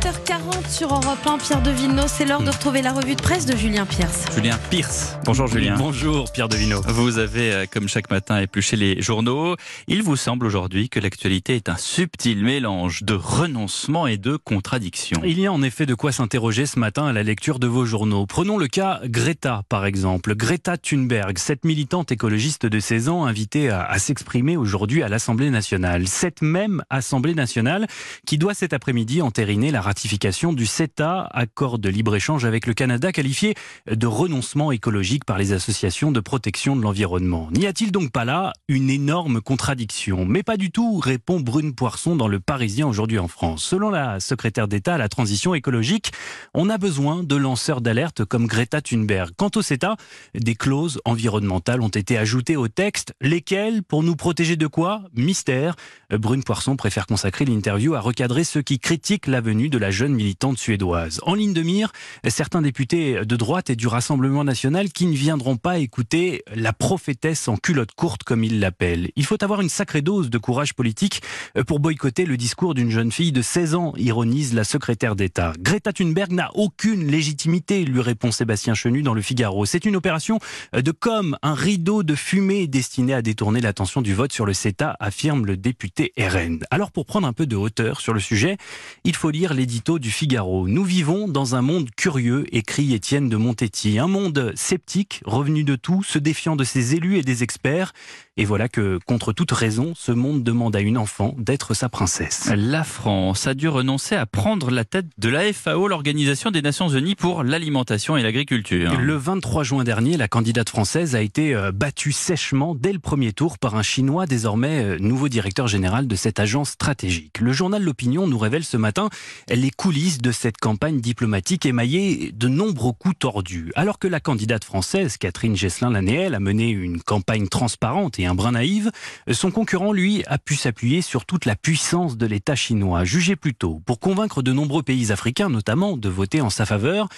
8h40 sur Europe 1, Pierre de Villeneuve, c'est l'heure de retrouver la revue de presse de Julien Pierce. Julien Pierce. Bonjour Julien. Bonjour Pierre de Villeneuve. Vous avez, euh, comme chaque matin, épluché les journaux. Il vous semble aujourd'hui que l'actualité est un subtil mélange de renoncement et de contradiction. Il y a en effet de quoi s'interroger ce matin à la lecture de vos journaux. Prenons le cas Greta, par exemple. Greta Thunberg, cette militante écologiste de 16 ans invitée à, à s'exprimer aujourd'hui à l'Assemblée nationale. Cette même Assemblée nationale qui doit cet après-midi entériner la ratification du CETA, accord de libre-échange avec le Canada, qualifié de renoncement écologique par les associations de protection de l'environnement. N'y a-t-il donc pas là une énorme contradiction? Mais pas du tout, répond Brune Poisson dans Le Parisien aujourd'hui en France. Selon la secrétaire d'État à la transition écologique, on a besoin de lanceurs d'alerte comme Greta Thunberg. Quant au CETA, des clauses environnementales ont été ajoutées au texte, lesquelles? Pour nous protéger de quoi? Mystère. Brune Poisson préfère consacrer l'interview à recadrer ceux qui critiquent la venue de la jeune militante suédoise. En ligne de mire, certains députés de droite et du Rassemblement national qui ne viendront pas écouter la prophétesse en culotte courte comme ils l'appellent. Il faut avoir une sacrée dose de courage politique pour boycotter le discours d'une jeune fille de 16 ans, ironise la secrétaire d'État. Greta Thunberg n'a aucune légitimité, lui répond Sébastien Chenu dans le Figaro. C'est une opération de com, un rideau de fumée destiné à détourner l'attention du vote sur le CETA, affirme le député RN. Alors pour prendre un peu de hauteur sur le sujet, il faut lire du Figaro. Nous vivons dans un monde curieux, écrit Étienne de Montetti. Un monde sceptique, revenu de tout, se défiant de ses élus et des experts. Et voilà que, contre toute raison, ce monde demande à une enfant d'être sa princesse. La France a dû renoncer à prendre la tête de la FAO, l'Organisation des Nations Unies pour l'alimentation et l'agriculture. Le 23 juin dernier, la candidate française a été euh, battue sèchement dès le premier tour par un Chinois désormais euh, nouveau directeur général de cette agence stratégique. Le journal L'Opinion nous révèle ce matin les coulisses de cette campagne diplomatique émaillée de nombreux coups tordus. Alors que la candidate française, Catherine Gesselin-Lanéel, a mené une campagne transparente et un brin naïve, son concurrent, lui, a pu s'appuyer sur toute la puissance de l'État chinois. Jugé plus tôt, pour convaincre de nombreux pays africains, notamment, de voter en sa faveur,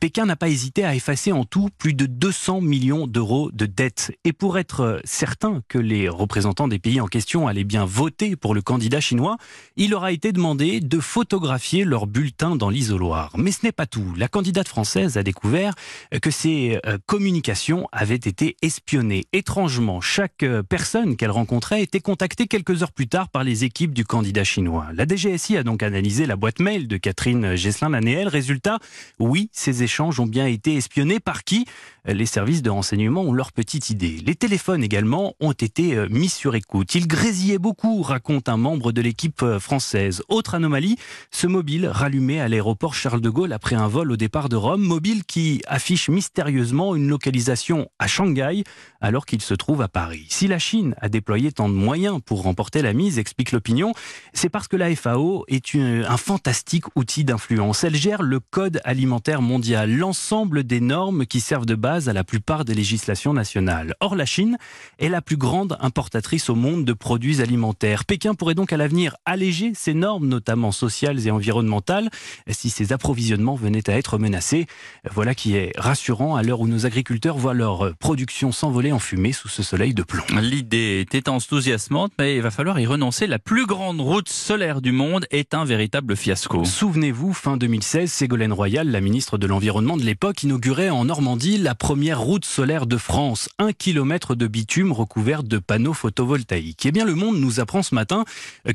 Pékin n'a pas hésité à effacer en tout plus de 200 millions d'euros de dettes. Et pour être certain que les représentants des pays en question allaient bien voter pour le candidat chinois, il leur a été demandé de photographier leur bulletin dans l'isoloir. Mais ce n'est pas tout. La candidate française a découvert que ses communications avaient été espionnées. Étrangement, chaque personne qu'elle rencontrait était contactée quelques heures plus tard par les équipes du candidat chinois. La DGSI a donc analysé la boîte mail de Catherine Gesselin-Lanéel. Résultat, oui, ces échanges ont bien été espionnés par qui? Les services de renseignement ont leur petite idée. Les téléphones également ont été mis sur écoute. Ils grésillaient beaucoup, raconte un membre de l'équipe française. Autre anomalie, ce mobile rallumé à l'aéroport Charles de Gaulle après un vol au départ de Rome, mobile qui affiche mystérieusement une localisation à Shanghai alors qu'il se trouve à Paris. Si la Chine a déployé tant de moyens pour remporter la mise, explique l'opinion, c'est parce que la FAO est un fantastique outil d'influence. Elle gère le code alimentaire mondial, l'ensemble des normes qui servent de base à la plupart des législations nationales. Or, la Chine est la plus grande importatrice au monde de produits alimentaires. Pékin pourrait donc à l'avenir alléger ces normes, notamment sociales et environnementales, si ces approvisionnements venaient à être menacés. Voilà qui est rassurant à l'heure où nos agriculteurs voient leur production s'envoler en fumée sous ce soleil de plomb. L'idée était enthousiasmante, mais il va falloir y renoncer. La plus grande route solaire du monde est un véritable fiasco. Souvenez-vous, fin 2016, Ségolène Royal, la ministre de l'Environnement de l'époque, inaugurait en Normandie la première route solaire de France. Un kilomètre de bitume recouvert de panneaux photovoltaïques. Eh bien, le monde nous apprend ce matin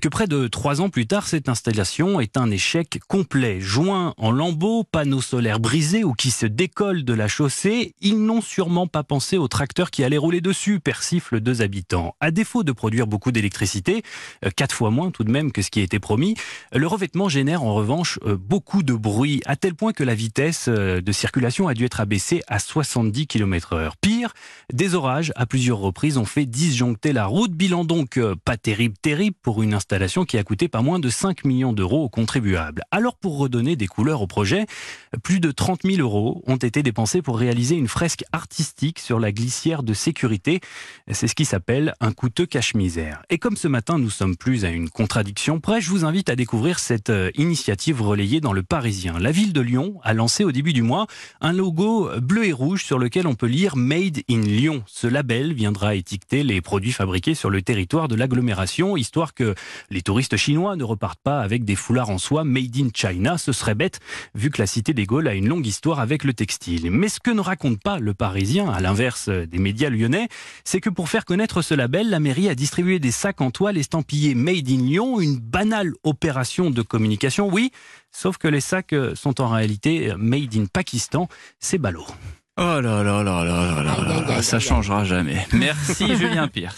que près de trois ans plus tard, cette installation est un échec complet. Joint en lambeaux, panneaux solaires brisés ou qui se décollent de la chaussée, ils n'ont sûrement pas pensé au tracteur qui allait rouler dessus, persiflent deux habitants. À défaut de produire beaucoup d'électricité, quatre fois moins tout de même que ce qui était promis, le revêtement génère en revanche beaucoup de bruit, à tel point que la vitesse de circulation a dû être abaissée à 70 km heure. Pire, des orages à plusieurs reprises ont fait disjoncter la route. Bilan donc pas terrible, terrible pour une installation qui a coûté pas moins de 5 millions d'euros aux contribuables. Alors pour redonner des couleurs au projet, plus de 30 000 euros ont été dépensés pour réaliser une fresque artistique sur la glissière de sécurité. C'est ce qui s'appelle un coûteux cache-misère. Et comme ce matin nous sommes plus à une contradiction près, je vous invite à découvrir cette initiative relayée dans le Parisien. La ville de Lyon a lancé au début du mois un logo bleu et rouge sur lequel on peut lire Made in Lyon. Ce label viendra étiqueter les produits fabriqués sur le territoire de l'agglomération, histoire que les touristes chinois ne repartent pas avec des foulards en soie Made in China. Ce serait bête, vu que la cité des Gaules a une longue histoire avec le textile. Mais ce que ne raconte pas le Parisien, à l'inverse des médias lyonnais, c'est que pour faire connaître ce label, la mairie a distribué des sacs en toile estampillés Made in Lyon, une banale opération de communication, oui, sauf que les sacs sont en réalité Made in Pakistan, c'est ballot. Oh là là là là là là, ça changera jamais. Merci Julien Pierre.